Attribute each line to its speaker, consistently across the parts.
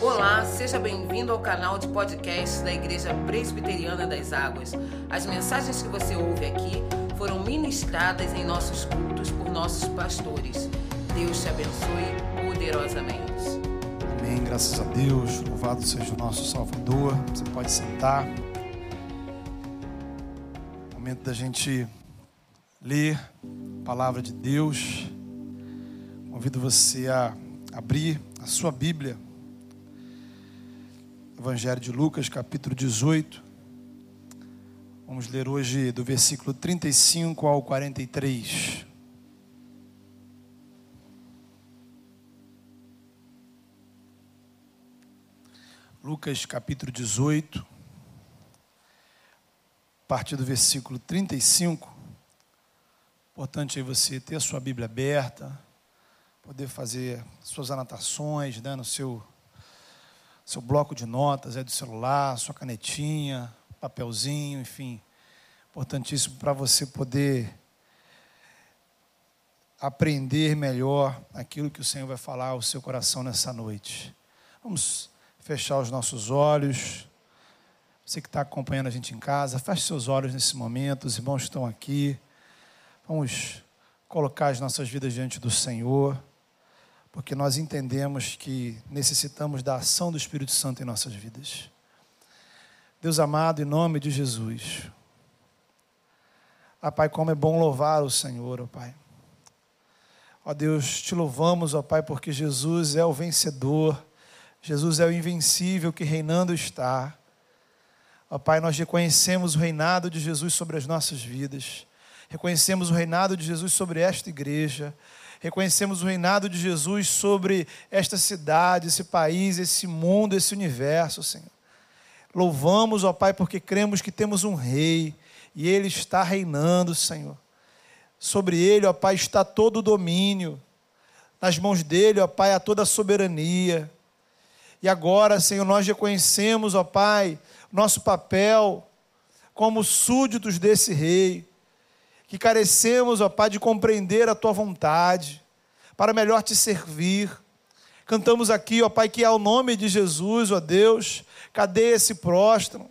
Speaker 1: Olá, seja bem-vindo ao canal de podcast da Igreja Presbiteriana das Águas. As mensagens que você ouve aqui foram ministradas em nossos cultos por nossos pastores. Deus te abençoe poderosamente.
Speaker 2: Amém, graças a Deus. Louvado seja o nosso Salvador. Você pode sentar. Momento da gente ler a palavra de Deus. Convido você a abrir a sua Bíblia. Evangelho de Lucas, capítulo 18. Vamos ler hoje do versículo 35 ao 43. Lucas capítulo 18, a partir do versículo 35. Importante aí você ter a sua Bíblia aberta, poder fazer suas anotações, né, no seu, seu bloco de notas é do celular, sua canetinha, papelzinho, enfim. Importantíssimo para você poder aprender melhor aquilo que o Senhor vai falar ao seu coração nessa noite. Vamos fechar os nossos olhos. Você que está acompanhando a gente em casa, feche seus olhos nesse momento. Os irmãos estão aqui. Vamos colocar as nossas vidas diante do Senhor, porque nós entendemos que necessitamos da ação do Espírito Santo em nossas vidas. Deus amado, em nome de Jesus. Ah, Pai, como é bom louvar o Senhor, ó Pai. Ó Deus, te louvamos, ó Pai, porque Jesus é o vencedor Jesus é o invencível que reinando está. Ó Pai, nós reconhecemos o reinado de Jesus sobre as nossas vidas. Reconhecemos o reinado de Jesus sobre esta igreja. Reconhecemos o reinado de Jesus sobre esta cidade, esse país, esse mundo, esse universo, Senhor. Louvamos, ó Pai, porque cremos que temos um rei e ele está reinando, Senhor. Sobre ele, ó Pai, está todo o domínio. Nas mãos dele, ó Pai, há toda a soberania. E agora, Senhor, nós reconhecemos, ó Pai, nosso papel como súditos desse rei, que carecemos, ó Pai, de compreender a tua vontade, para melhor te servir. Cantamos aqui, ó Pai, que é o nome de Jesus, ó Deus, cadê esse próstimo?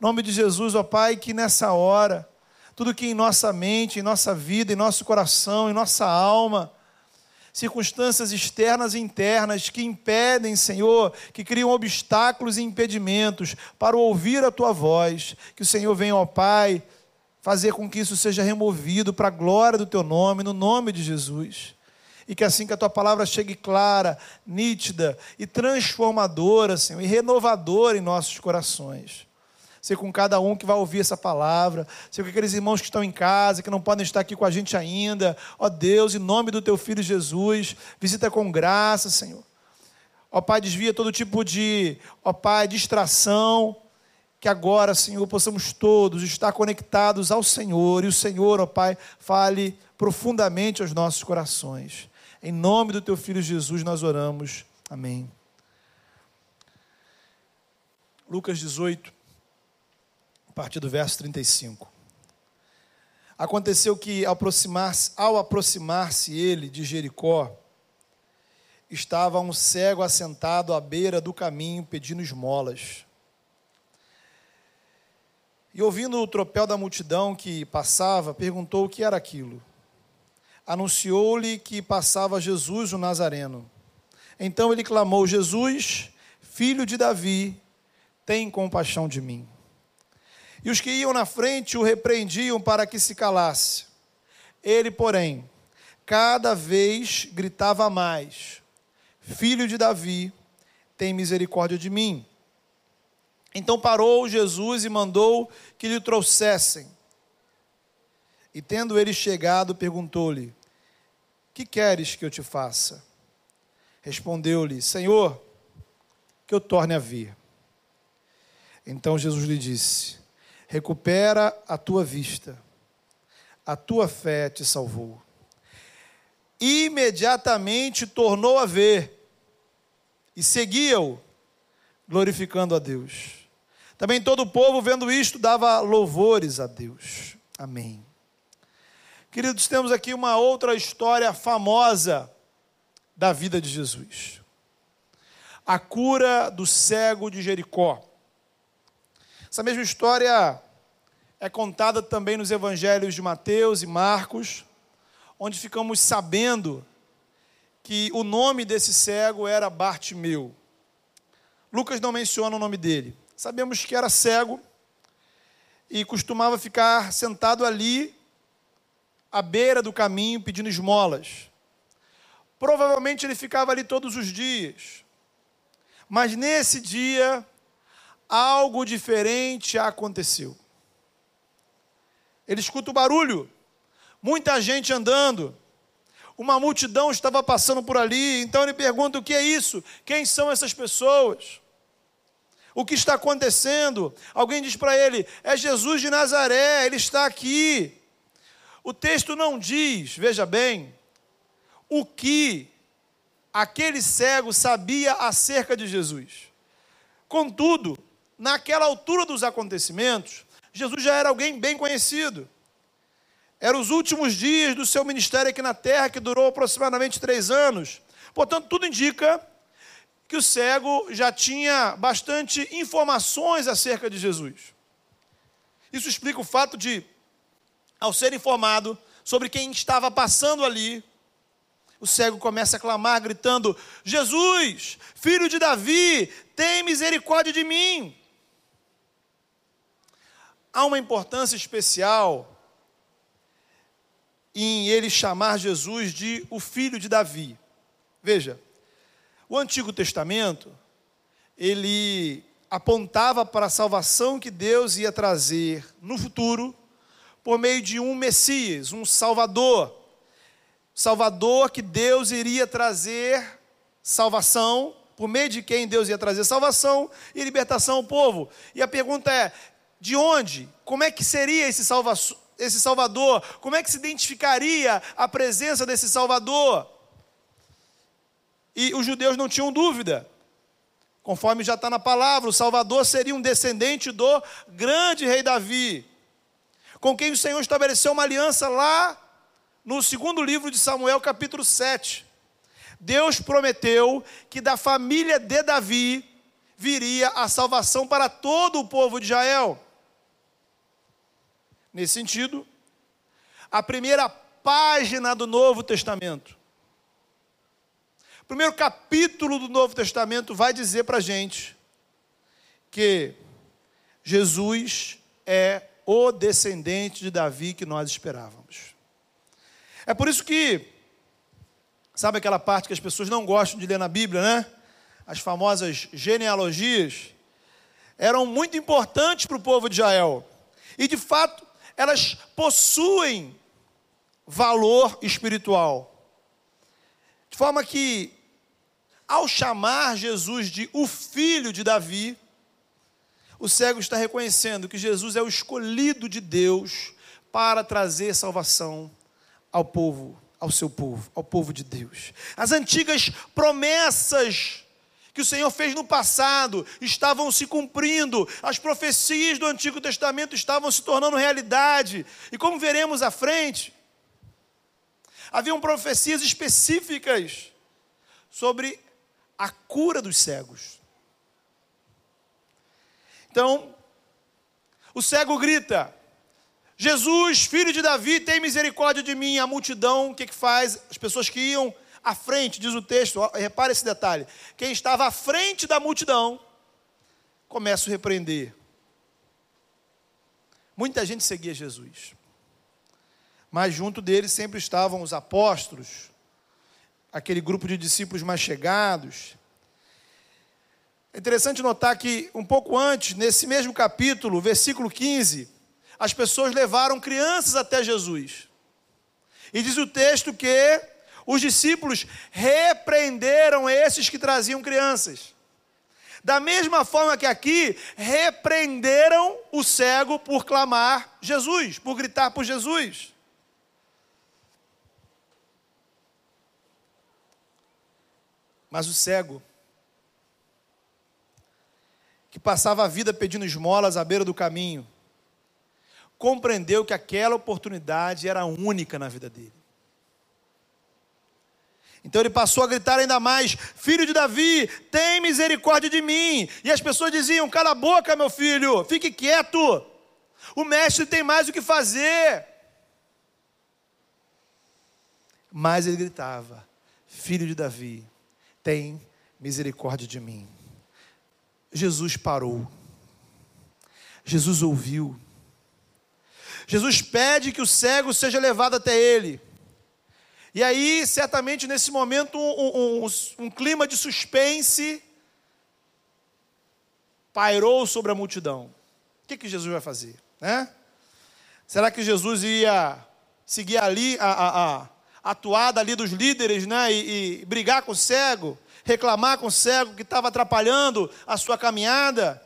Speaker 2: Nome de Jesus, ó Pai, que nessa hora, tudo que em nossa mente, em nossa vida, em nosso coração, em nossa alma, circunstâncias externas e internas que impedem, Senhor, que criam obstáculos e impedimentos para ouvir a tua voz. Que o Senhor venha, ó Pai, fazer com que isso seja removido para a glória do teu nome, no nome de Jesus. E que assim que a tua palavra chegue clara, nítida e transformadora, Senhor, e renovadora em nossos corações ser com cada um que vai ouvir essa palavra, ser com aqueles irmãos que estão em casa, que não podem estar aqui com a gente ainda. Ó Deus, em nome do teu filho Jesus, visita com graça, Senhor. Ó Pai, desvia todo tipo de, ó Pai, distração, que agora, Senhor, possamos todos estar conectados ao Senhor, e o Senhor, ó Pai, fale profundamente aos nossos corações. Em nome do teu filho Jesus nós oramos. Amém. Lucas 18 a partir do verso 35. Aconteceu que, ao aproximar-se aproximar ele de Jericó, estava um cego assentado à beira do caminho pedindo esmolas. E ouvindo o tropel da multidão que passava, perguntou o que era aquilo. Anunciou-lhe que passava Jesus o Nazareno. Então ele clamou: Jesus, filho de Davi, tem compaixão de mim. E os que iam na frente o repreendiam para que se calasse. Ele, porém, cada vez gritava mais: Filho de Davi, tem misericórdia de mim. Então parou Jesus e mandou que lhe trouxessem. E tendo ele chegado, perguntou-lhe: Que queres que eu te faça? Respondeu-lhe: Senhor, que eu torne a vir. Então Jesus lhe disse: recupera a tua vista, a tua fé te salvou. Imediatamente tornou a ver e seguia-o, glorificando a Deus. Também todo o povo, vendo isto, dava louvores a Deus. Amém. Queridos, temos aqui uma outra história famosa da vida de Jesus. a cura do cego de Jericó. Essa mesma história é contada também nos evangelhos de Mateus e Marcos, onde ficamos sabendo que o nome desse cego era Bartimeu. Lucas não menciona o nome dele. Sabemos que era cego e costumava ficar sentado ali à beira do caminho pedindo esmolas. Provavelmente ele ficava ali todos os dias. Mas nesse dia, algo diferente aconteceu. Ele escuta o barulho, muita gente andando, uma multidão estava passando por ali, então ele pergunta: o que é isso? Quem são essas pessoas? O que está acontecendo? Alguém diz para ele: é Jesus de Nazaré, ele está aqui. O texto não diz, veja bem, o que aquele cego sabia acerca de Jesus. Contudo, naquela altura dos acontecimentos, Jesus já era alguém bem conhecido. Eram os últimos dias do seu ministério aqui na terra, que durou aproximadamente três anos. Portanto, tudo indica que o cego já tinha bastante informações acerca de Jesus. Isso explica o fato de, ao ser informado sobre quem estava passando ali, o cego começa a clamar, gritando: Jesus, filho de Davi, tem misericórdia de mim. Há uma importância especial em ele chamar Jesus de o filho de Davi. Veja, o Antigo Testamento, ele apontava para a salvação que Deus ia trazer no futuro por meio de um Messias, um Salvador. Salvador que Deus iria trazer salvação, por meio de quem Deus ia trazer salvação e libertação ao povo. E a pergunta é: de onde? Como é que seria esse, salva esse Salvador? Como é que se identificaria a presença desse Salvador? E os judeus não tinham dúvida. Conforme já está na palavra, o Salvador seria um descendente do grande rei Davi, com quem o Senhor estabeleceu uma aliança lá no segundo livro de Samuel, capítulo 7. Deus prometeu que da família de Davi viria a salvação para todo o povo de Israel. Nesse sentido, a primeira página do Novo Testamento primeiro capítulo do Novo Testamento vai dizer para a gente que Jesus é o descendente de Davi que nós esperávamos. É por isso que, sabe aquela parte que as pessoas não gostam de ler na Bíblia, né? As famosas genealogias eram muito importantes para o povo de Israel. E de fato, elas possuem valor espiritual. De forma que ao chamar Jesus de o filho de Davi, o cego está reconhecendo que Jesus é o escolhido de Deus para trazer salvação ao povo, ao seu povo, ao povo de Deus. As antigas promessas que o Senhor fez no passado estavam se cumprindo, as profecias do Antigo Testamento estavam se tornando realidade, e como veremos à frente, haviam profecias específicas sobre a cura dos cegos. Então, o cego grita: Jesus, filho de Davi, tem misericórdia de mim. A multidão, o que, que faz? As pessoas que iam à frente, diz o texto, repare esse detalhe. Quem estava à frente da multidão, começa a repreender. Muita gente seguia Jesus. Mas junto deles sempre estavam os apóstolos, aquele grupo de discípulos mais chegados. É interessante notar que, um pouco antes, nesse mesmo capítulo, versículo 15, as pessoas levaram crianças até Jesus. E diz o texto que os discípulos repreenderam esses que traziam crianças. Da mesma forma que aqui, repreenderam o cego por clamar Jesus, por gritar por Jesus. Mas o cego, que passava a vida pedindo esmolas à beira do caminho, compreendeu que aquela oportunidade era única na vida dele. Então ele passou a gritar ainda mais: Filho de Davi, tem misericórdia de mim. E as pessoas diziam: Cala a boca, meu filho, fique quieto. O mestre tem mais o que fazer. Mas ele gritava: Filho de Davi, tem misericórdia de mim. Jesus parou. Jesus ouviu. Jesus pede que o cego seja levado até ele. E aí, certamente, nesse momento, um, um, um, clima de suspense pairou sobre a multidão. O que, que Jesus vai fazer? Né? Será que Jesus ia seguir ali a, a, a atuada ali dos líderes né? e, e brigar com o cego? Reclamar com o cego que estava atrapalhando a sua caminhada?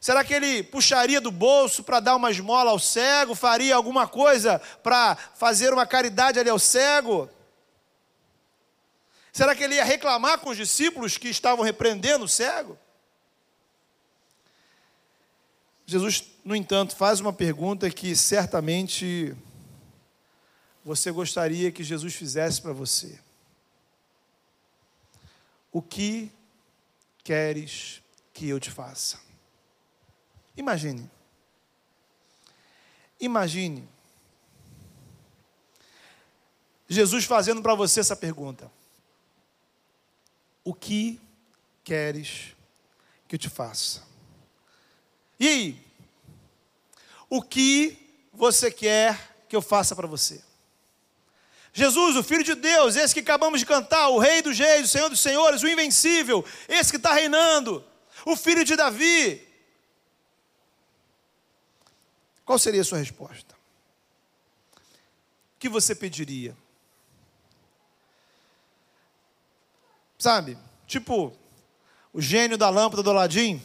Speaker 2: Será que ele puxaria do bolso para dar uma esmola ao cego? Faria alguma coisa para fazer uma caridade ali ao cego? Será que ele ia reclamar com os discípulos que estavam repreendendo o cego? Jesus, no entanto, faz uma pergunta que certamente você gostaria que Jesus fizesse para você. O que queres que eu te faça? Imagine. Imagine. Jesus fazendo para você essa pergunta: O que queres que eu te faça? E aí? O que você quer que eu faça para você? Jesus, o Filho de Deus, esse que acabamos de cantar, o Rei dos Reis, o Senhor dos Senhores, o Invencível, esse que está reinando, o Filho de Davi, qual seria a sua resposta? O que você pediria? Sabe, tipo o gênio da lâmpada do Aladim.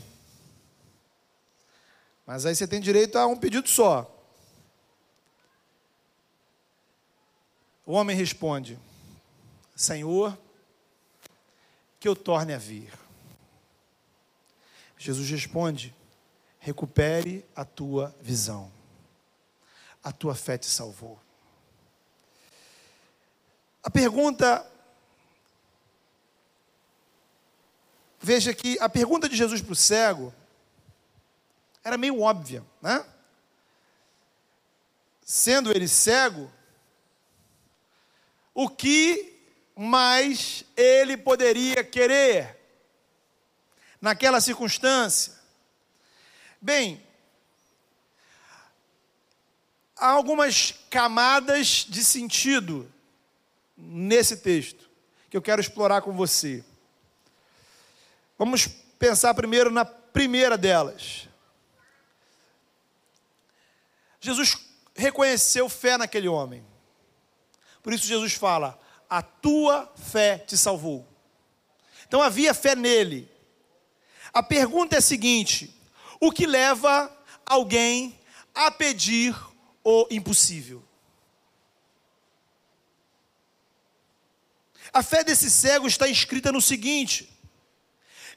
Speaker 2: Mas aí você tem direito a um pedido só. O homem responde: Senhor, que eu torne a vir. Jesus responde: recupere a tua visão. A tua fé te salvou. A pergunta. Veja que a pergunta de Jesus para o cego era meio óbvia, né? Sendo ele cego, o que mais ele poderia querer naquela circunstância? Bem, há algumas camadas de sentido nesse texto que eu quero explorar com você. Vamos pensar primeiro na primeira delas. Jesus reconheceu fé naquele homem. Por isso Jesus fala: "A tua fé te salvou". Então havia fé nele. A pergunta é a seguinte: o que leva alguém a pedir o impossível. A fé desse cego está escrita no seguinte: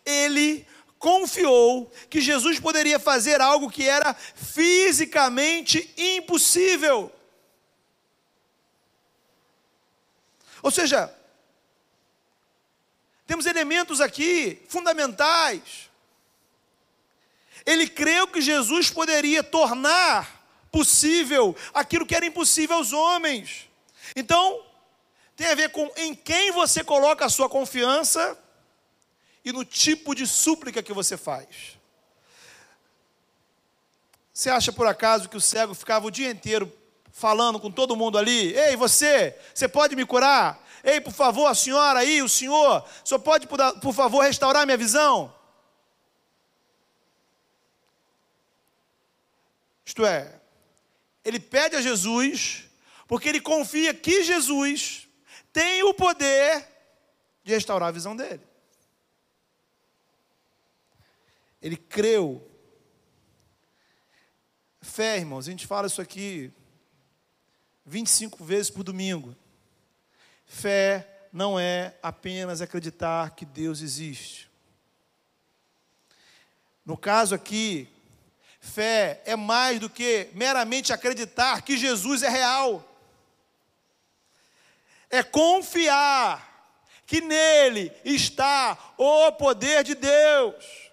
Speaker 2: ele confiou que Jesus poderia fazer algo que era fisicamente impossível. Ou seja, temos elementos aqui fundamentais ele creu que Jesus poderia tornar possível aquilo que era impossível aos homens. Então, tem a ver com em quem você coloca a sua confiança e no tipo de súplica que você faz. Você acha por acaso que o cego ficava o dia inteiro falando com todo mundo ali? Ei, você, você pode me curar? Ei, por favor, a senhora aí, o senhor, só pode, por favor, restaurar minha visão? Isto é, ele pede a Jesus, porque ele confia que Jesus tem o poder de restaurar a visão dele. Ele creu. Fé, irmãos, a gente fala isso aqui 25 vezes por domingo. Fé não é apenas acreditar que Deus existe. No caso aqui, Fé é mais do que meramente acreditar que Jesus é real. é confiar que nele está o poder de Deus.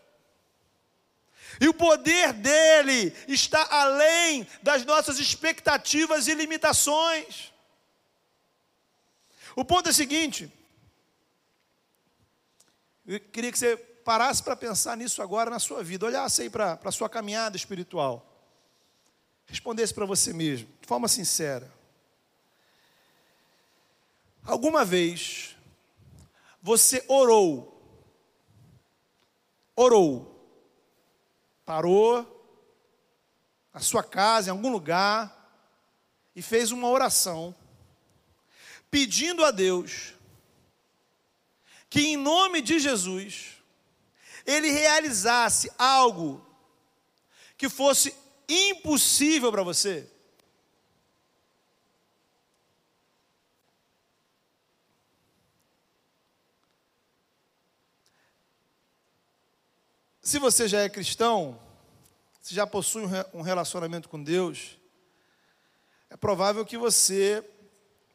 Speaker 2: E o poder dele está além das nossas expectativas e limitações. O ponto é o seguinte: eu queria que você parasse para pensar nisso agora na sua vida, olhasse aí para a sua caminhada espiritual, respondesse para você mesmo, de forma sincera. Alguma vez você orou, orou, parou na sua casa, em algum lugar, e fez uma oração, pedindo a Deus que, em nome de Jesus, ele realizasse algo que fosse impossível para você. Se você já é cristão, se já possui um relacionamento com Deus, é provável que você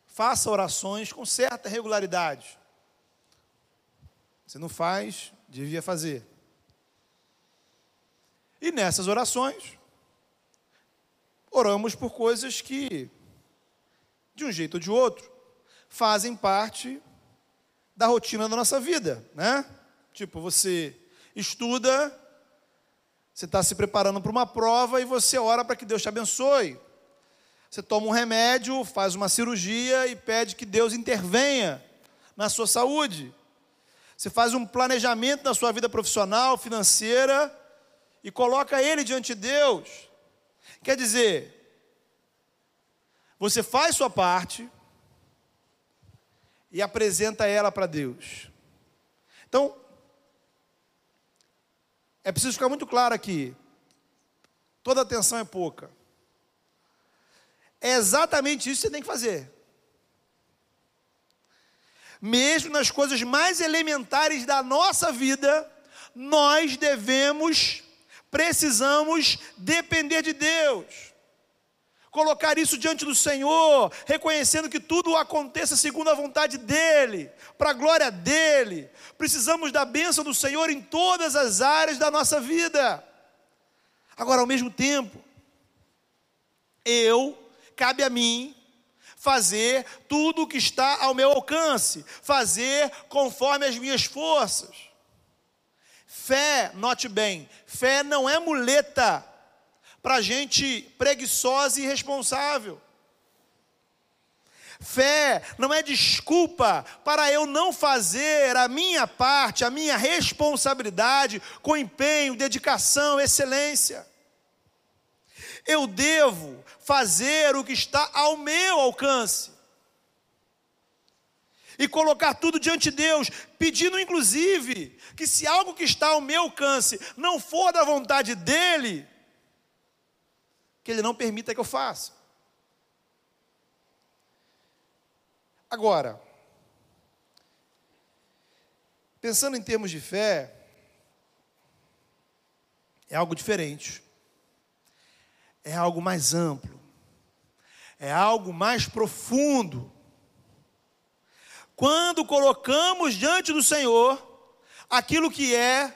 Speaker 2: faça orações com certa regularidade. Você não faz, devia fazer. E nessas orações, oramos por coisas que, de um jeito ou de outro, fazem parte da rotina da nossa vida, né? Tipo, você estuda, você está se preparando para uma prova e você ora para que Deus te abençoe. Você toma um remédio, faz uma cirurgia e pede que Deus intervenha na sua saúde. Você faz um planejamento na sua vida profissional, financeira e coloca ele diante de Deus. Quer dizer, você faz sua parte e apresenta ela para Deus. Então, é preciso ficar muito claro aqui. Toda atenção é pouca. É exatamente isso que você tem que fazer mesmo nas coisas mais elementares da nossa vida, nós devemos, precisamos depender de Deus. Colocar isso diante do Senhor, reconhecendo que tudo aconteça segundo a vontade dEle, para a glória dEle. Precisamos da bênção do Senhor em todas as áreas da nossa vida. Agora, ao mesmo tempo, eu, cabe a mim, fazer tudo o que está ao meu alcance, fazer conforme as minhas forças. Fé, note bem, fé não é muleta para gente preguiçosa e irresponsável. Fé não é desculpa para eu não fazer a minha parte, a minha responsabilidade com empenho, dedicação, excelência. Eu devo fazer o que está ao meu alcance. E colocar tudo diante de Deus, pedindo inclusive que se algo que está ao meu alcance não for da vontade dEle, que Ele não permita que eu faça. Agora, pensando em termos de fé, é algo diferente é algo mais amplo, é algo mais profundo. Quando colocamos diante do Senhor aquilo que é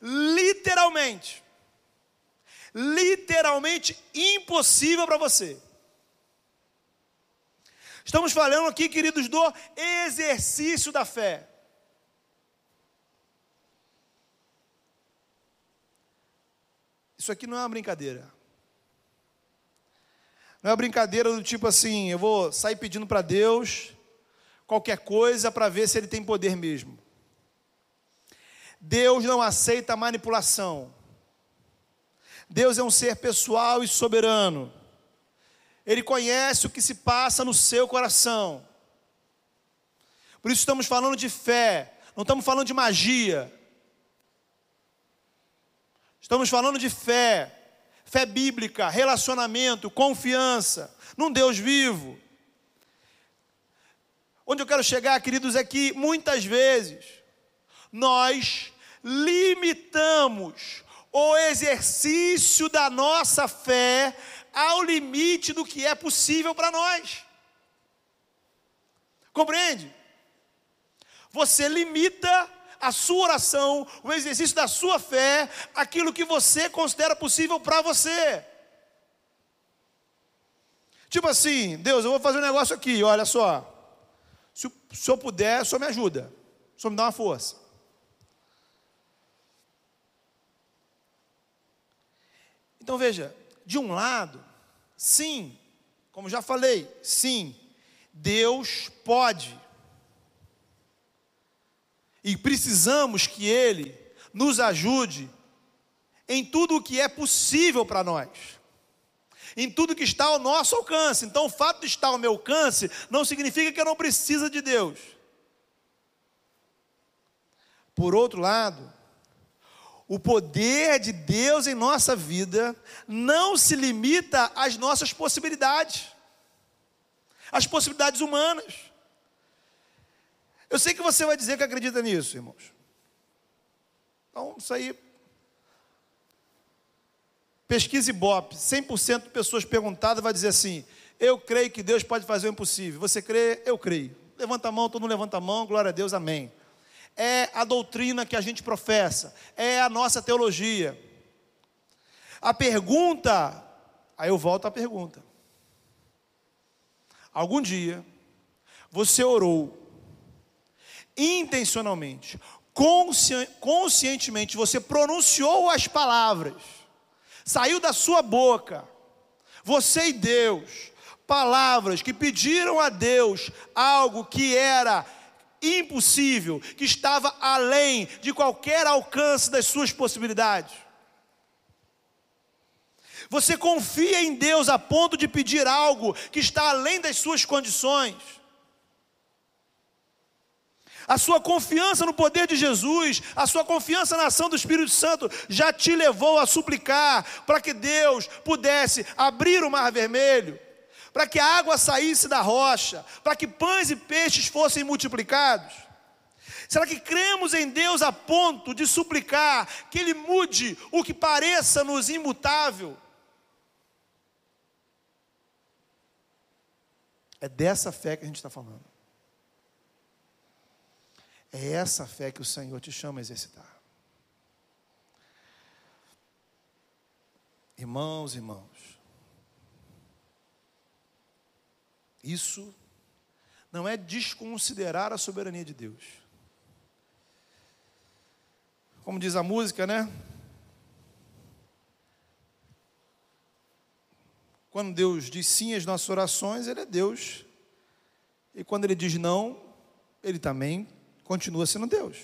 Speaker 2: literalmente, literalmente impossível para você. Estamos falando aqui, queridos, do exercício da fé. Isso aqui não é uma brincadeira. Não é uma brincadeira do tipo assim, eu vou sair pedindo para Deus qualquer coisa para ver se ele tem poder mesmo. Deus não aceita manipulação. Deus é um ser pessoal e soberano. Ele conhece o que se passa no seu coração. Por isso estamos falando de fé, não estamos falando de magia. Estamos falando de fé fé bíblica, relacionamento, confiança num Deus vivo. Onde eu quero chegar, queridos, é que muitas vezes nós limitamos o exercício da nossa fé ao limite do que é possível para nós. Compreende? Você limita a sua oração, o exercício da sua fé, aquilo que você considera possível para você. Tipo assim, Deus, eu vou fazer um negócio aqui, olha só. Se o senhor puder, o senhor me ajuda. O senhor me dá uma força. Então veja, de um lado, sim, como já falei, sim, Deus pode. E precisamos que Ele nos ajude em tudo o que é possível para nós, em tudo que está ao nosso alcance. Então, o fato de estar ao meu alcance não significa que eu não preciso de Deus. Por outro lado, o poder de Deus em nossa vida não se limita às nossas possibilidades, às possibilidades humanas. Eu sei que você vai dizer que acredita nisso, irmãos. Então, isso aí. Pesquisa Ibope, 100% de pessoas perguntadas vai dizer assim: Eu creio que Deus pode fazer o impossível. Você crê? Eu creio. Levanta a mão, todo mundo levanta a mão, glória a Deus, amém é a doutrina que a gente professa, é a nossa teologia. A pergunta, aí eu volto à pergunta. Algum dia você orou intencionalmente, conscientemente, você pronunciou as palavras, saiu da sua boca, você e Deus, palavras que pediram a Deus algo que era impossível, que estava além de qualquer alcance das suas possibilidades. Você confia em Deus a ponto de pedir algo que está além das suas condições. A sua confiança no poder de Jesus, a sua confiança na ação do Espírito Santo já te levou a suplicar para que Deus pudesse abrir o mar vermelho para que a água saísse da rocha, para que pães e peixes fossem multiplicados? Será que cremos em Deus a ponto de suplicar que Ele mude o que pareça-nos imutável? É dessa fé que a gente está falando. É essa fé que o Senhor te chama a exercitar. Irmãos, irmãos, Isso não é desconsiderar a soberania de Deus. Como diz a música, né? Quando Deus diz sim às nossas orações, Ele é Deus. E quando Ele diz não, Ele também continua sendo Deus.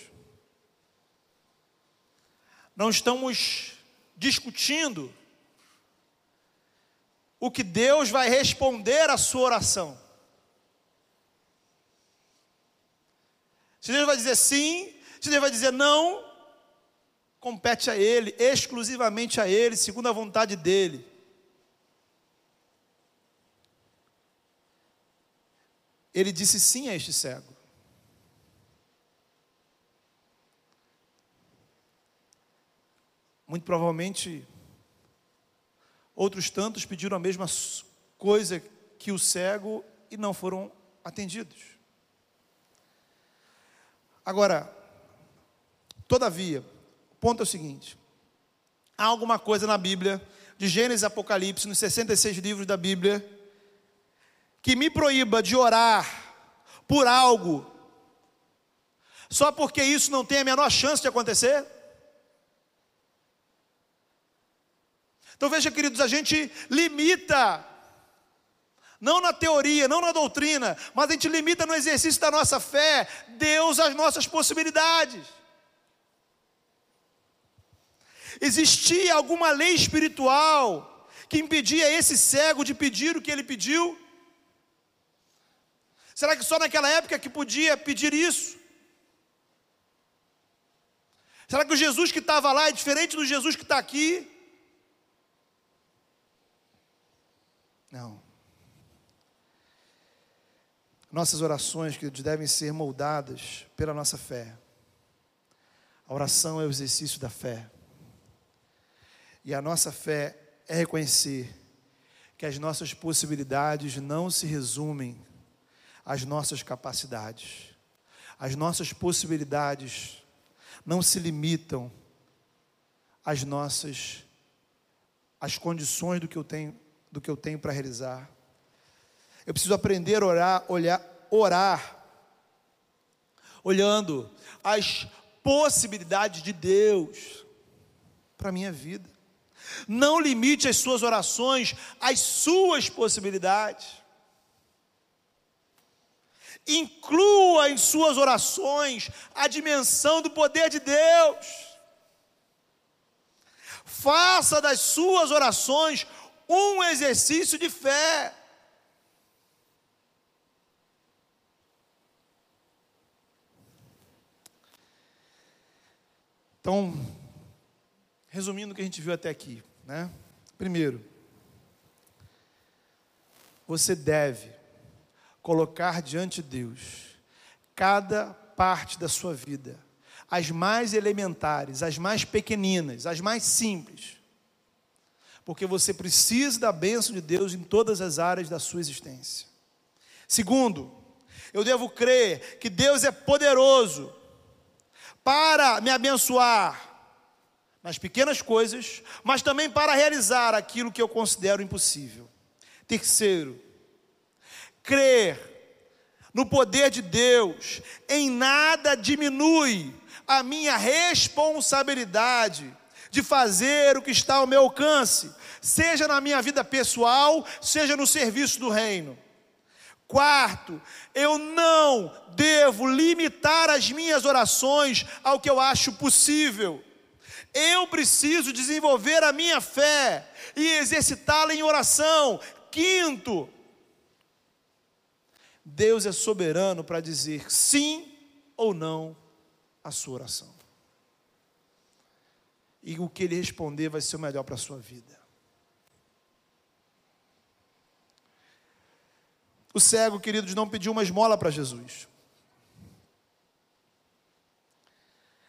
Speaker 2: Não estamos discutindo o que Deus vai responder à sua oração. Se Deus vai dizer sim, se Deus vai dizer não, compete a Ele, exclusivamente a Ele, segundo a vontade dEle. Ele disse sim a este cego. Muito provavelmente Outros tantos pediram a mesma coisa que o cego e não foram atendidos. Agora, todavia, o ponto é o seguinte: há alguma coisa na Bíblia, de Gênesis e Apocalipse, nos 66 livros da Bíblia, que me proíba de orar por algo, só porque isso não tem a menor chance de acontecer? Então veja, queridos, a gente limita, não na teoria, não na doutrina, mas a gente limita no exercício da nossa fé, Deus às nossas possibilidades. Existia alguma lei espiritual que impedia esse cego de pedir o que ele pediu? Será que só naquela época que podia pedir isso? Será que o Jesus que estava lá é diferente do Jesus que está aqui? Não. Nossas orações, que devem ser moldadas pela nossa fé. A oração é o exercício da fé. E a nossa fé é reconhecer que as nossas possibilidades não se resumem as nossas capacidades. As nossas possibilidades não se limitam às nossas às condições do que eu tenho do que eu tenho para realizar. Eu preciso aprender a orar, olhar, orar olhando as possibilidades de Deus para a minha vida. Não limite as suas orações às suas possibilidades. Inclua em suas orações a dimensão do poder de Deus. Faça das suas orações um exercício de fé. Então, resumindo o que a gente viu até aqui, né? Primeiro, você deve colocar diante de Deus cada parte da sua vida, as mais elementares, as mais pequeninas, as mais simples, porque você precisa da bênção de Deus em todas as áreas da sua existência. Segundo, eu devo crer que Deus é poderoso para me abençoar nas pequenas coisas, mas também para realizar aquilo que eu considero impossível. Terceiro, crer no poder de Deus em nada diminui a minha responsabilidade de fazer o que está ao meu alcance, seja na minha vida pessoal, seja no serviço do reino. Quarto, eu não devo limitar as minhas orações ao que eu acho possível. Eu preciso desenvolver a minha fé e exercitá-la em oração. Quinto, Deus é soberano para dizer sim ou não à sua oração. E o que ele responder vai ser o melhor para a sua vida. O cego, queridos, não pediu uma esmola para Jesus.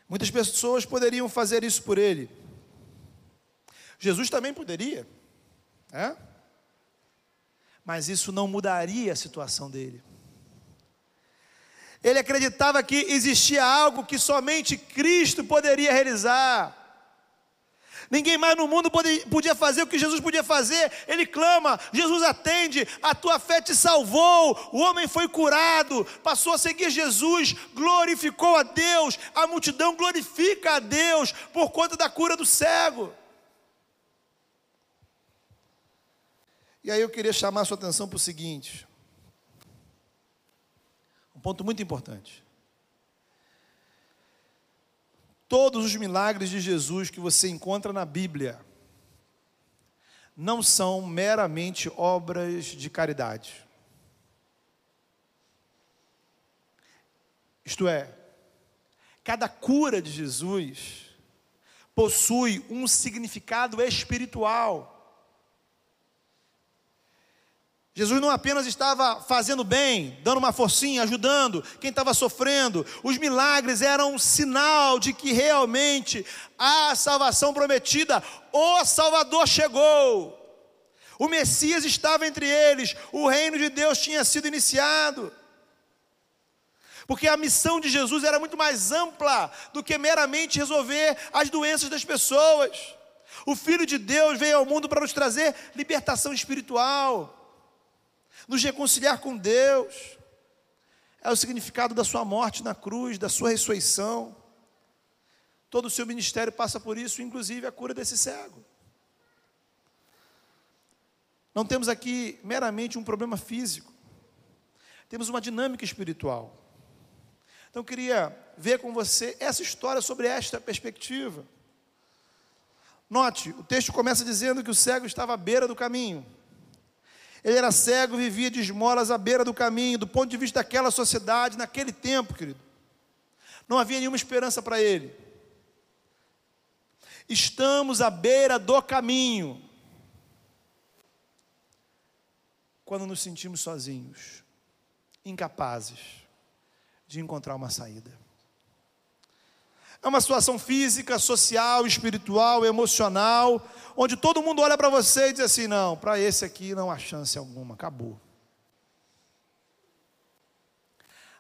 Speaker 2: Muitas pessoas poderiam fazer isso por ele. Jesus também poderia, é? Mas isso não mudaria a situação dele. Ele acreditava que existia algo que somente Cristo poderia realizar. Ninguém mais no mundo podia fazer o que Jesus podia fazer. Ele clama, Jesus atende, a tua fé te salvou. O homem foi curado, passou a seguir Jesus, glorificou a Deus. A multidão glorifica a Deus por conta da cura do cego. E aí eu queria chamar a sua atenção para o seguinte: um ponto muito importante. Todos os milagres de Jesus que você encontra na Bíblia não são meramente obras de caridade. Isto é, cada cura de Jesus possui um significado espiritual. Jesus não apenas estava fazendo bem, dando uma forcinha, ajudando quem estava sofrendo. Os milagres eram um sinal de que realmente a salvação prometida, o Salvador chegou. O Messias estava entre eles, o reino de Deus tinha sido iniciado. Porque a missão de Jesus era muito mais ampla do que meramente resolver as doenças das pessoas. O Filho de Deus veio ao mundo para nos trazer libertação espiritual nos reconciliar com Deus. É o significado da sua morte na cruz, da sua ressurreição. Todo o seu ministério passa por isso, inclusive a cura desse cego. Não temos aqui meramente um problema físico, temos uma dinâmica espiritual. Então eu queria ver com você essa história sobre esta perspectiva. Note, o texto começa dizendo que o cego estava à beira do caminho. Ele era cego, vivia de esmolas à beira do caminho, do ponto de vista daquela sociedade, naquele tempo, querido. Não havia nenhuma esperança para ele. Estamos à beira do caminho. Quando nos sentimos sozinhos, incapazes de encontrar uma saída. É uma situação física, social, espiritual, emocional, onde todo mundo olha para você e diz assim: não, para esse aqui não há chance alguma, acabou.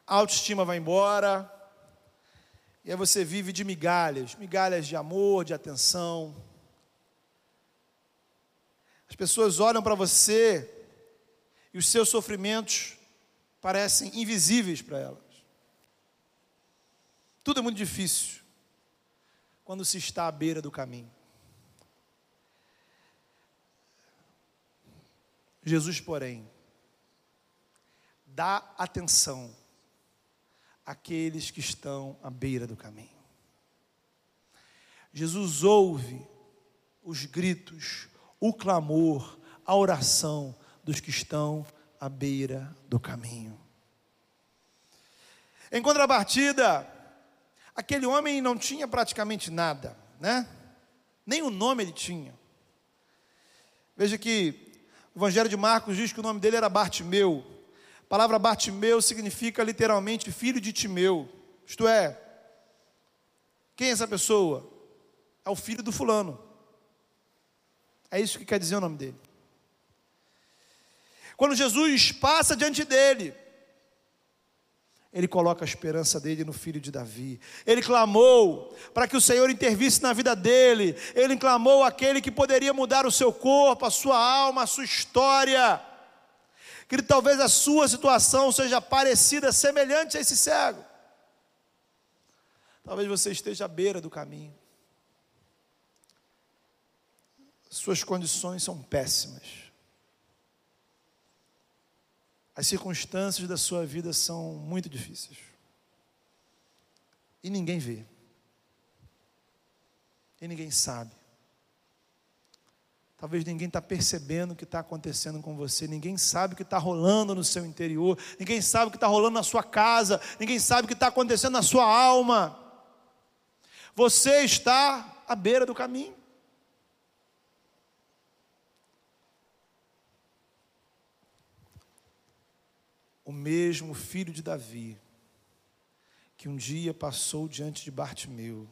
Speaker 2: a autoestima vai embora, e aí você vive de migalhas, migalhas de amor, de atenção. As pessoas olham para você e os seus sofrimentos parecem invisíveis para elas. Tudo é muito difícil quando se está à beira do caminho. Jesus, porém, dá atenção àqueles que estão à beira do caminho. Jesus ouve os gritos, o clamor, a oração dos que estão à beira do caminho. Em contrapartida, aquele homem não tinha praticamente nada, né? Nem o nome ele tinha. Veja que o Evangelho de Marcos diz que o nome dele era Bartimeu. A palavra Bartimeu significa literalmente filho de Timeu. Isto é, quem é essa pessoa? É o filho do fulano. É isso que quer dizer o nome dele. Quando Jesus passa diante dele, ele coloca a esperança dele no filho de Davi. Ele clamou para que o Senhor intervisse na vida dele. Ele clamou aquele que poderia mudar o seu corpo, a sua alma, a sua história. Que talvez a sua situação seja parecida, semelhante a esse cego. Talvez você esteja à beira do caminho. Suas condições são péssimas. As circunstâncias da sua vida são muito difíceis. E ninguém vê. E ninguém sabe. Talvez ninguém está percebendo o que está acontecendo com você, ninguém sabe o que está rolando no seu interior, ninguém sabe o que está rolando na sua casa, ninguém sabe o que está acontecendo na sua alma. Você está à beira do caminho. O mesmo filho de Davi, que um dia passou diante de Bartimeu,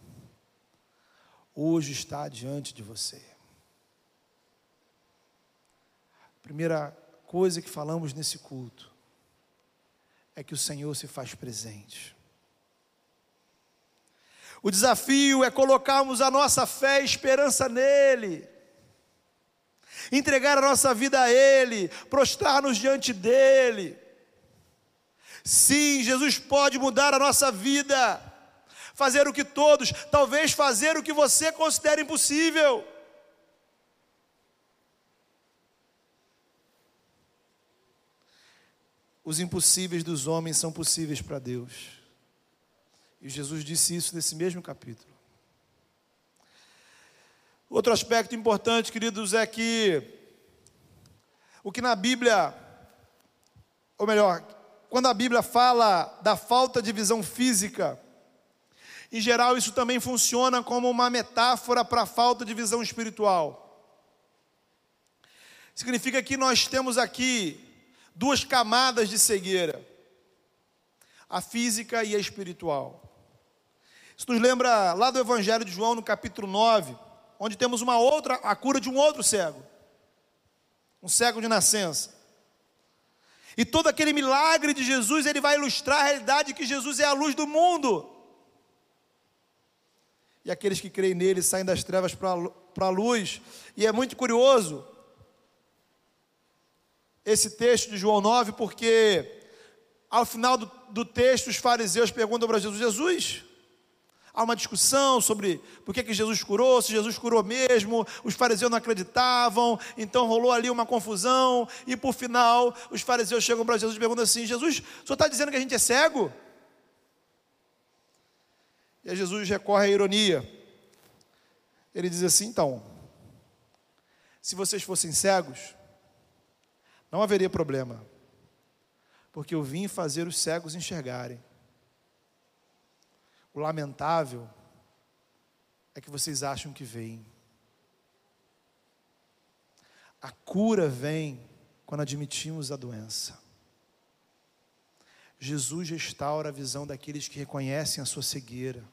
Speaker 2: hoje está diante de você. Primeira coisa que falamos nesse culto é que o Senhor se faz presente. O desafio é colocarmos a nossa fé e esperança nele, entregar a nossa vida a Ele, prostrar-nos diante dEle Sim, Jesus pode mudar a nossa vida, fazer o que todos, talvez fazer o que você considera impossível. Os impossíveis dos homens são possíveis para Deus. E Jesus disse isso nesse mesmo capítulo. Outro aspecto importante, queridos, é que o que na Bíblia, ou melhor, quando a Bíblia fala da falta de visão física, em geral isso também funciona como uma metáfora para a falta de visão espiritual. Significa que nós temos aqui duas camadas de cegueira: a física e a espiritual. Isso nos lembra lá do Evangelho de João, no capítulo 9, onde temos uma outra, a cura de um outro cego, um cego de nascença. E todo aquele milagre de Jesus, ele vai ilustrar a realidade que Jesus é a luz do mundo. E aqueles que creem nele saem das trevas para a luz. E é muito curioso esse texto de João 9, porque ao final do, do texto os fariseus perguntam para Jesus: Jesus, há uma discussão sobre por que, Jesus curou, se Jesus curou mesmo, os fariseus não acreditavam, então rolou ali uma confusão, e por final os fariseus chegam para Jesus e perguntam assim: Jesus, o senhor está dizendo que a gente é cego? E aí Jesus recorre à ironia. Ele diz assim: então, se vocês fossem cegos, não haveria problema, porque eu vim fazer os cegos enxergarem. O lamentável é que vocês acham que vem. A cura vem quando admitimos a doença. Jesus restaura a visão daqueles que reconhecem a sua cegueira.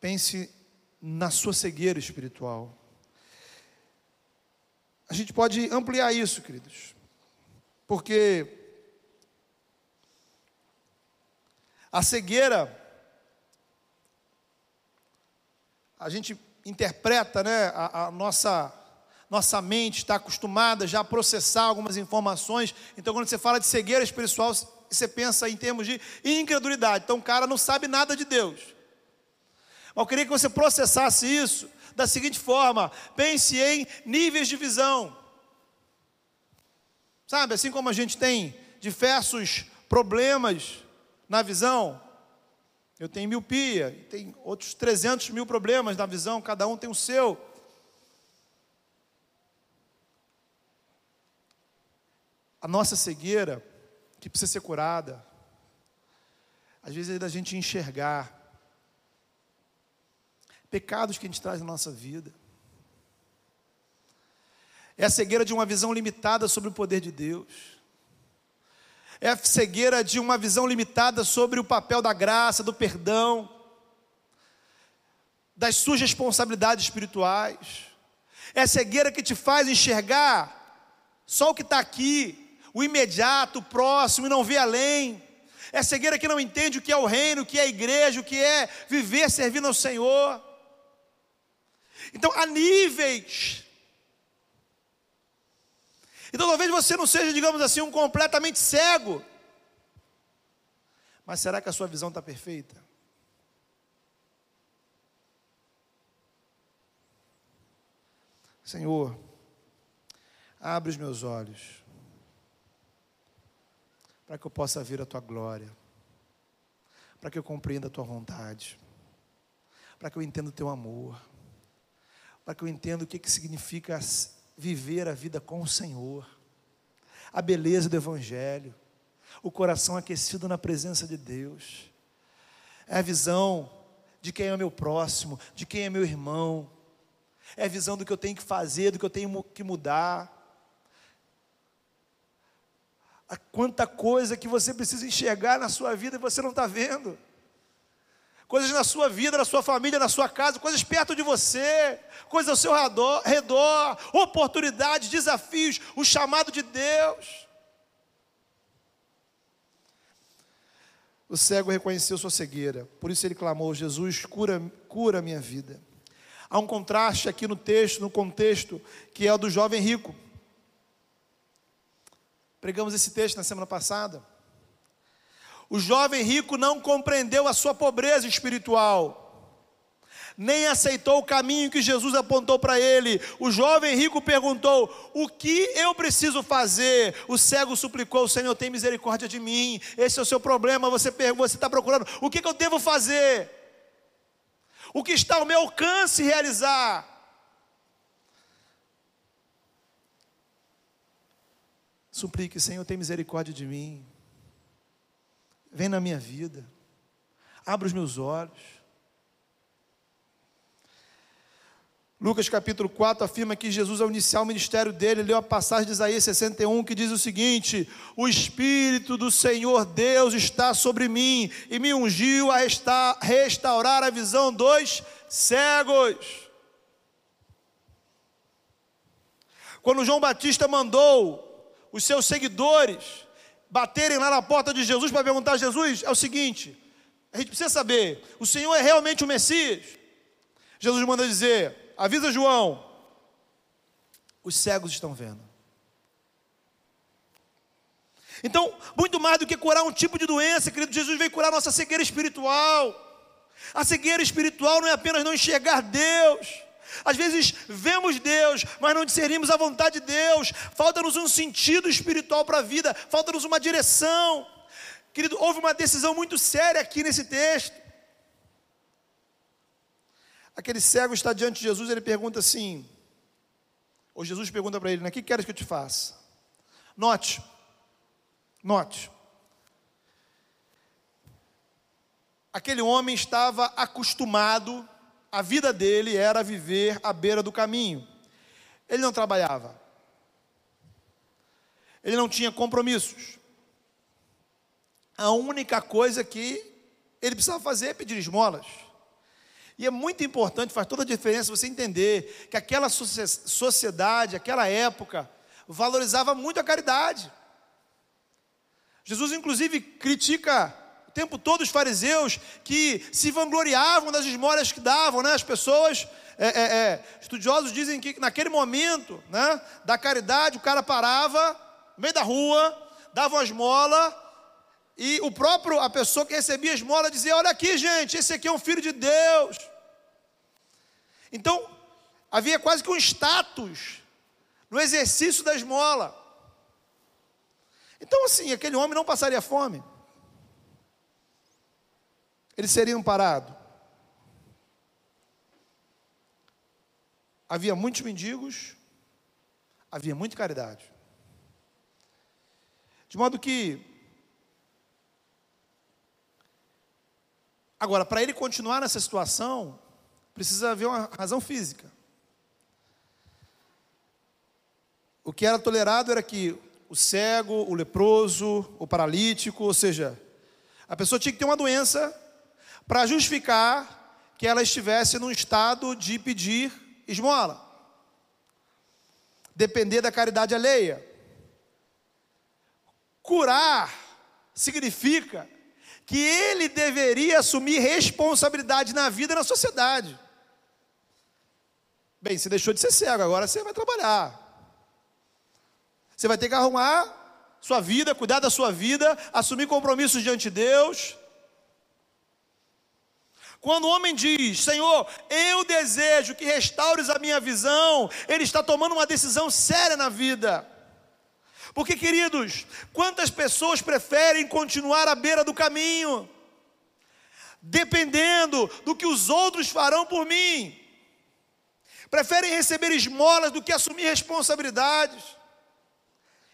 Speaker 2: Pense na sua cegueira espiritual. A gente pode ampliar isso, queridos. Porque a cegueira, a gente interpreta, né, a, a nossa nossa mente está acostumada já a processar algumas informações. Então, quando você fala de cegueira espiritual, você pensa em termos de incredulidade. Então, o cara não sabe nada de Deus. Mas eu queria que você processasse isso da seguinte forma: pense em níveis de visão. Sabe, assim como a gente tem diversos problemas na visão, eu tenho miopia, tem outros 300 mil problemas na visão, cada um tem o seu. A nossa cegueira, que precisa ser curada, às vezes é da gente enxergar pecados que a gente traz na nossa vida. É a cegueira de uma visão limitada sobre o poder de Deus. É a cegueira de uma visão limitada sobre o papel da graça, do perdão, das suas responsabilidades espirituais. É a cegueira que te faz enxergar só o que está aqui, o imediato, o próximo, e não vê além. É cegueira que não entende o que é o reino, o que é a igreja, o que é viver servindo ao Senhor. Então, há níveis então talvez você não seja, digamos assim, um completamente cego. Mas será que a sua visão está perfeita? Senhor, abre os meus olhos, para que eu possa ver a tua glória, para que eu compreenda a tua vontade, para que eu entenda o teu amor, para que eu entenda o que, que significa viver a vida com o Senhor, a beleza do Evangelho, o coração aquecido na presença de Deus, é a visão de quem é meu próximo, de quem é meu irmão, é a visão do que eu tenho que fazer, do que eu tenho que mudar. A quanta coisa que você precisa enxergar na sua vida e você não está vendo coisas na sua vida, na sua família, na sua casa, coisas perto de você, coisas ao seu redor, redor oportunidades, desafios, o chamado de Deus. O cego reconheceu sua cegueira, por isso ele clamou: Jesus, cura, cura minha vida. Há um contraste aqui no texto, no contexto, que é o do jovem rico. Pregamos esse texto na semana passada. O jovem rico não compreendeu a sua pobreza espiritual, nem aceitou o caminho que Jesus apontou para ele. O jovem rico perguntou: O que eu preciso fazer? O cego suplicou: Senhor, tem misericórdia de mim. Esse é o seu problema. Você está procurando: O que, que eu devo fazer? O que está ao meu alcance realizar? Suplique, Senhor, tem misericórdia de mim vem na minha vida, abre os meus olhos. Lucas capítulo 4 afirma que Jesus, ao iniciar o ministério dele, leu a passagem de Isaías 61 que diz o seguinte: O Espírito do Senhor Deus está sobre mim e me ungiu a restaurar a visão dos cegos. Quando João Batista mandou os seus seguidores baterem lá na porta de Jesus para perguntar a Jesus é o seguinte: a gente precisa saber, o Senhor é realmente o Messias? Jesus manda dizer: avisa João, os cegos estão vendo. Então, muito mais do que curar um tipo de doença, querido, Jesus veio curar nossa cegueira espiritual. A cegueira espiritual não é apenas não enxergar Deus, às vezes vemos Deus, mas não discernimos a vontade de Deus. Falta-nos um sentido espiritual para a vida, falta-nos uma direção. Querido, houve uma decisão muito séria aqui nesse texto. Aquele cego está diante de Jesus, ele pergunta assim, ou Jesus pergunta para ele, né, o que queres que eu te faça? Note, note, aquele homem estava acostumado a vida dele era viver à beira do caminho. Ele não trabalhava. Ele não tinha compromissos. A única coisa que ele precisava fazer é pedir esmolas. E é muito importante, faz toda a diferença você entender que aquela sociedade, aquela época, valorizava muito a caridade. Jesus, inclusive, critica o tempo todo os fariseus que se vangloriavam das esmolas que davam, né? As pessoas, é, é, é, estudiosos dizem que naquele momento, né, da caridade, o cara parava no meio da rua, dava uma esmola e o próprio a pessoa que recebia a esmola dizia: "Olha aqui, gente, esse aqui é um filho de Deus". Então, havia quase que um status no exercício da esmola. Então, assim, aquele homem não passaria fome. Eles seriam parados. Havia muitos mendigos, havia muita caridade. De modo que. Agora, para ele continuar nessa situação, precisa haver uma razão física. O que era tolerado era que o cego, o leproso, o paralítico, ou seja, a pessoa tinha que ter uma doença para justificar que ela estivesse num estado de pedir esmola. Depender da caridade alheia. Curar significa que ele deveria assumir responsabilidade na vida e na sociedade. Bem, você deixou de ser cego, agora você vai trabalhar. Você vai ter que arrumar sua vida, cuidar da sua vida, assumir compromissos diante de Deus. Quando o homem diz, Senhor, eu desejo que restaures a minha visão, ele está tomando uma decisão séria na vida. Porque, queridos, quantas pessoas preferem continuar à beira do caminho, dependendo do que os outros farão por mim, preferem receber esmolas do que assumir responsabilidades.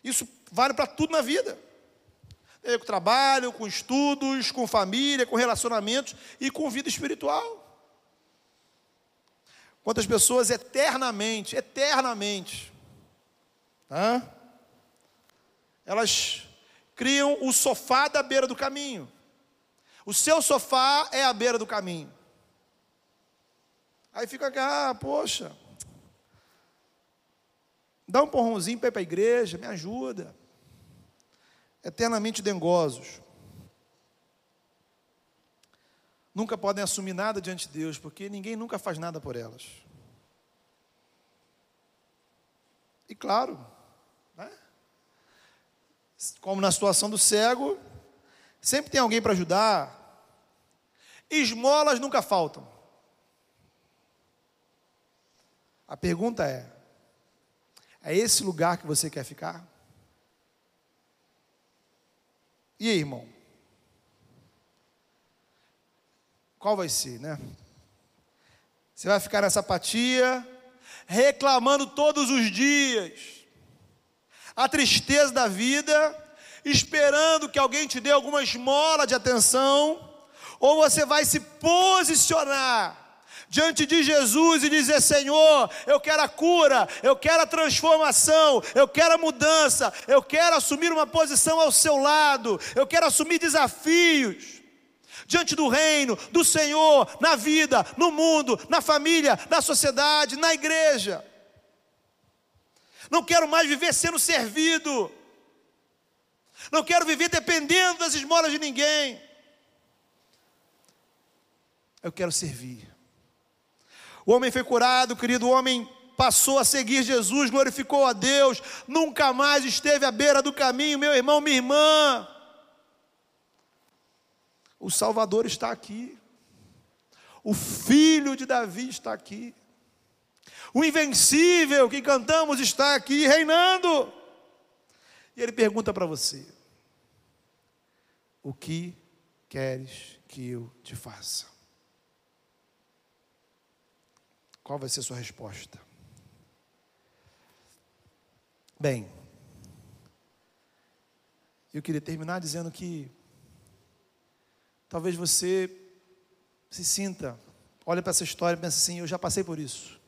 Speaker 2: Isso vale para tudo na vida. Com trabalho, com estudos, com família, com relacionamentos e com vida espiritual. Quantas pessoas eternamente, eternamente, tá? elas criam o sofá da beira do caminho. O seu sofá é a beira do caminho. Aí fica cá, ah, poxa, Dá um porrãozinho para ir para a igreja, me ajuda. Eternamente dengosos. Nunca podem assumir nada diante de Deus, porque ninguém nunca faz nada por elas. E claro, né? como na situação do cego, sempre tem alguém para ajudar. Esmolas nunca faltam. A pergunta é: é esse lugar que você quer ficar? E aí, irmão? Qual vai ser, né? Você vai ficar nessa apatia, reclamando todos os dias, a tristeza da vida, esperando que alguém te dê alguma esmola de atenção, ou você vai se posicionar diante de Jesus e dizer: Senhor, eu quero a cura, eu quero a transformação, eu quero a mudança, eu quero assumir uma posição ao seu lado, eu quero assumir desafios diante do reino, do Senhor, na vida, no mundo, na família, na sociedade, na igreja. Não quero mais viver sendo servido. Não quero viver dependendo das esmolas de ninguém. Eu quero servir. O homem foi curado, querido, o homem passou a seguir Jesus, glorificou a Deus, nunca mais esteve à beira do caminho, meu irmão, minha irmã. O Salvador está aqui, o filho de Davi está aqui, o invencível que cantamos está aqui reinando. E ele pergunta para você: O que queres que eu te faça? Qual vai ser a sua resposta? Bem, eu queria terminar dizendo que talvez você se sinta, olha para essa história e pense assim: eu já passei por isso.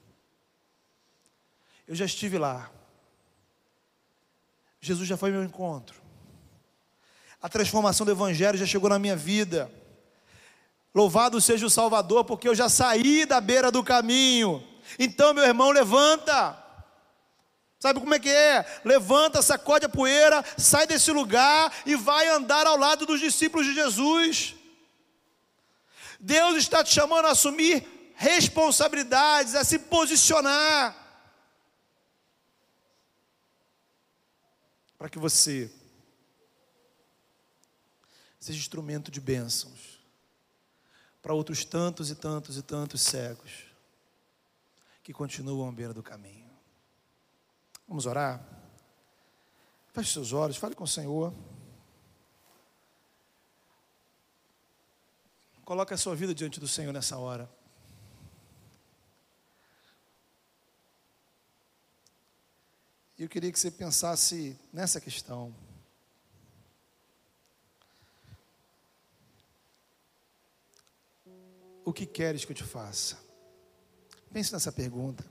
Speaker 2: Eu já estive lá. Jesus já foi meu encontro. A transformação do Evangelho já chegou na minha vida. Louvado seja o Salvador, porque eu já saí da beira do caminho. Então, meu irmão, levanta. Sabe como é que é? Levanta, sacode a poeira, sai desse lugar e vai andar ao lado dos discípulos de Jesus. Deus está te chamando a assumir responsabilidades, a se posicionar. Para que você seja instrumento de bênçãos para outros tantos e tantos e tantos cegos que continuam à beira do caminho. Vamos orar? Feche seus olhos, fale com o Senhor. Coloque a sua vida diante do Senhor nessa hora. E eu queria que você pensasse nessa questão. O que queres que eu te faça? Pense nessa pergunta.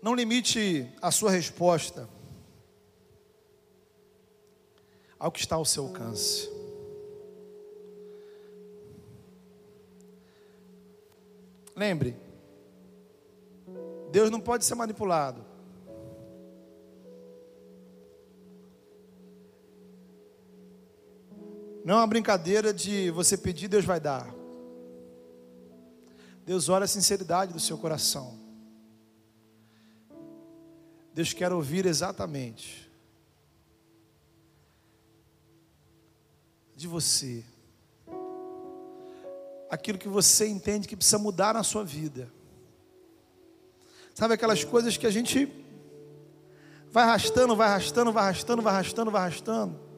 Speaker 2: Não limite a sua resposta ao que está ao seu alcance. Lembre, Deus não pode ser manipulado. Não é uma brincadeira de você pedir, Deus vai dar. Deus olha a sinceridade do seu coração. Deus quer ouvir exatamente de você aquilo que você entende que precisa mudar na sua vida. Sabe aquelas coisas que a gente vai arrastando, vai arrastando, vai arrastando, vai arrastando, vai arrastando.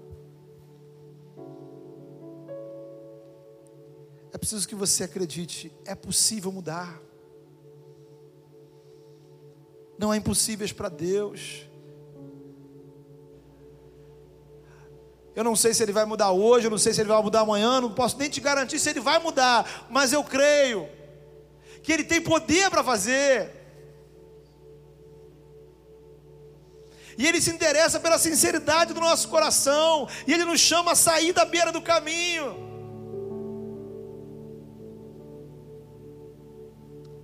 Speaker 2: É preciso que você acredite, é possível mudar. Não há impossíveis para Deus. Eu não sei se ele vai mudar hoje, eu não sei se ele vai mudar amanhã, não posso nem te garantir se ele vai mudar, mas eu creio que ele tem poder para fazer. E ele se interessa pela sinceridade do nosso coração, e ele nos chama a sair da beira do caminho.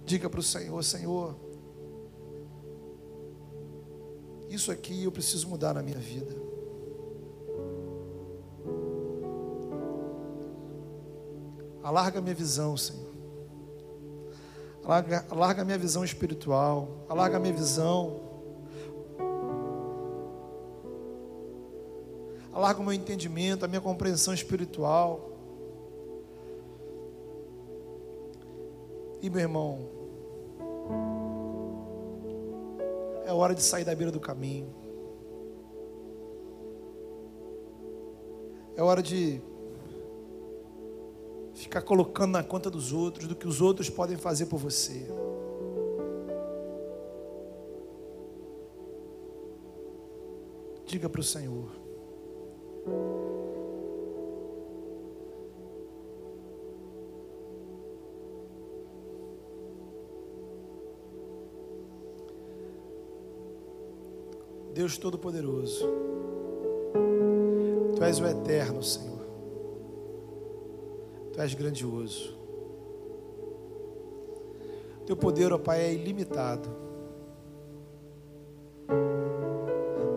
Speaker 2: Diga para o Senhor: Senhor, isso aqui eu preciso mudar na minha vida. Alarga minha visão, Senhor. Alarga, alarga minha visão espiritual. Alarga minha visão. Alarga o meu entendimento, a minha compreensão espiritual. E meu irmão, É hora de sair da beira do caminho. É hora de ficar colocando na conta dos outros, do que os outros podem fazer por você. Diga para o Senhor. Deus Todo-Poderoso, Tu és o eterno, Senhor. Tu és grandioso. Teu poder, ó Pai, é ilimitado.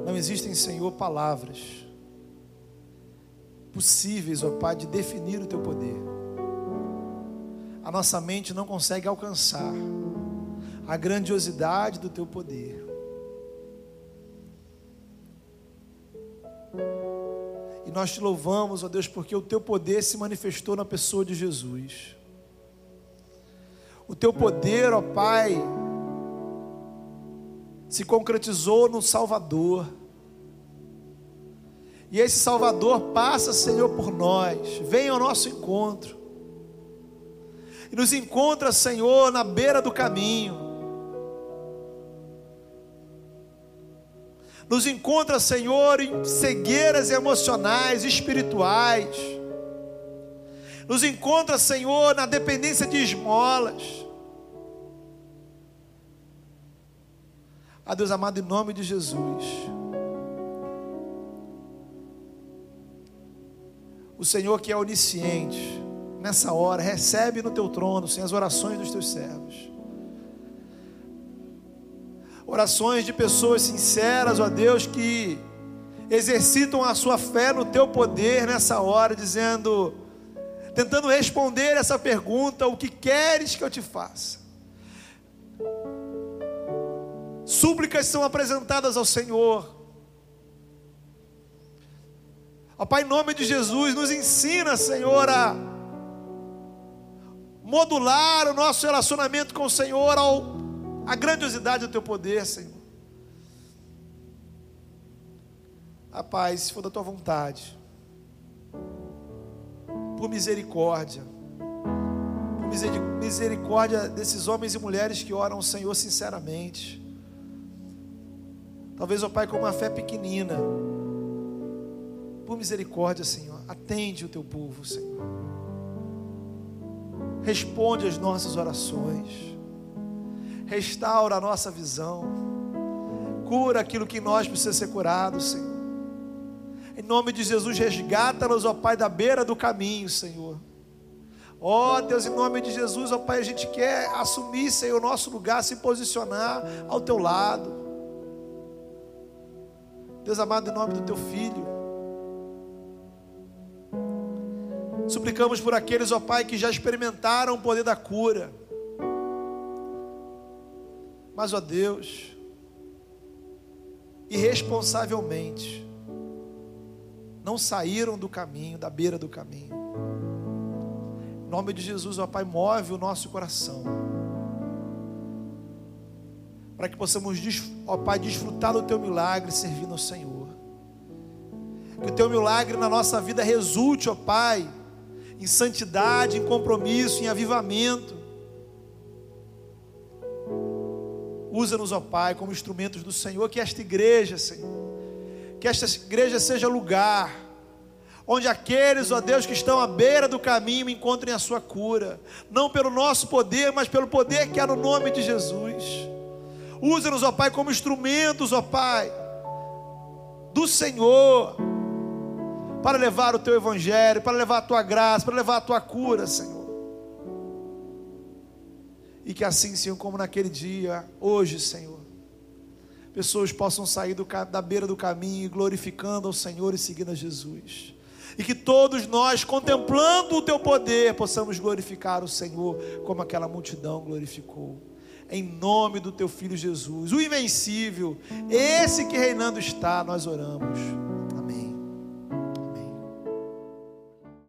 Speaker 2: Não existem, Senhor, palavras possíveis, ó Pai, de definir o teu poder. A nossa mente não consegue alcançar a grandiosidade do teu poder. E nós te louvamos, ó Deus, porque o teu poder se manifestou na pessoa de Jesus. O teu poder, ó Pai, se concretizou no Salvador. E esse Salvador passa, Senhor, por nós. Vem ao nosso encontro. E nos encontra, Senhor, na beira do caminho Nos encontra, Senhor, em cegueiras emocionais, espirituais. Nos encontra, Senhor, na dependência de esmolas. A Deus amado, em nome de Jesus. O Senhor que é onisciente, nessa hora, recebe no teu trono, Senhor, as orações dos teus servos. Orações de pessoas sinceras, ó Deus, que exercitam a sua fé no teu poder nessa hora, dizendo, tentando responder essa pergunta: o que queres que eu te faça? Súplicas são apresentadas ao Senhor. Ó Pai, em nome de Jesus, nos ensina, Senhor, a modular o nosso relacionamento com o Senhor ao a grandiosidade do teu poder, Senhor. Ah, Pai, se for da tua vontade, por misericórdia, por misericórdia desses homens e mulheres que oram Senhor sinceramente. Talvez, ó Pai, com uma fé pequenina, por misericórdia, Senhor, atende o teu povo, Senhor. Responde às nossas orações. Restaura a nossa visão. Cura aquilo que em nós precisa ser curado, Senhor. Em nome de Jesus, resgata-nos, ó Pai, da beira do caminho, Senhor. Ó Deus, em nome de Jesus, ó Pai, a gente quer assumir, Senhor, o nosso lugar, se posicionar ao teu lado. Deus amado, em nome do teu filho. Suplicamos por aqueles, ó Pai, que já experimentaram o poder da cura. Mas, ó Deus, irresponsavelmente, não saíram do caminho, da beira do caminho. Em nome de Jesus, ó Pai, move o nosso coração. Para que possamos, ó Pai, desfrutar do Teu milagre servindo ao Senhor. Que o Teu milagre na nossa vida resulte, ó Pai, em santidade, em compromisso, em avivamento. Usa-nos, ó Pai, como instrumentos do Senhor, que esta igreja, Senhor, que esta igreja seja lugar onde aqueles, ó Deus, que estão à beira do caminho encontrem a sua cura, não pelo nosso poder, mas pelo poder que há no nome de Jesus. Usa-nos, ó Pai, como instrumentos, ó Pai, do Senhor para levar o teu evangelho, para levar a tua graça, para levar a tua cura, Senhor. E que assim, Senhor, como naquele dia, hoje, Senhor, pessoas possam sair do, da beira do caminho, glorificando ao Senhor e seguindo a Jesus. E que todos nós, contemplando o teu poder, possamos glorificar o Senhor como aquela multidão glorificou. Em nome do teu filho Jesus, o invencível, esse que reinando está, nós oramos.